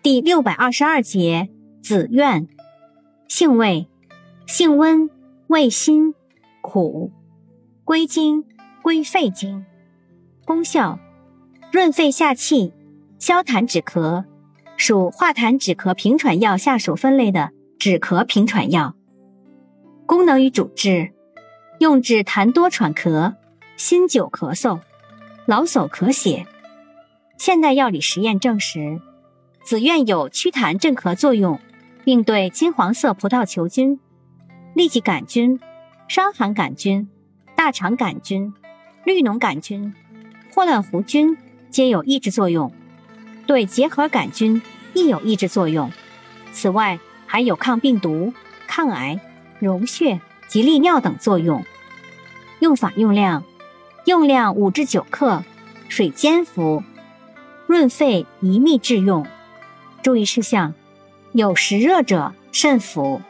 第六百二十二节紫苑，性味，性温，味辛，苦，归经，归肺经。功效，润肺下气，消痰止咳，属化痰止咳平喘药下属分类的止咳平喘药。功能与主治，用治痰多喘咳、心久咳嗽、老嗽咳血。现代药理实验证实。紫苑有祛痰镇咳作用，并对金黄色葡萄球菌、痢疾杆菌、伤寒杆菌、大肠杆菌、绿脓杆菌、霍乱弧菌皆有抑制作用，对结核杆菌亦有抑制作用。此外，还有抗病毒、抗癌、溶血及利尿等作用。用法用量：用量五至九克，水煎服，润肺宜密制用。注意事项：有实热者慎服。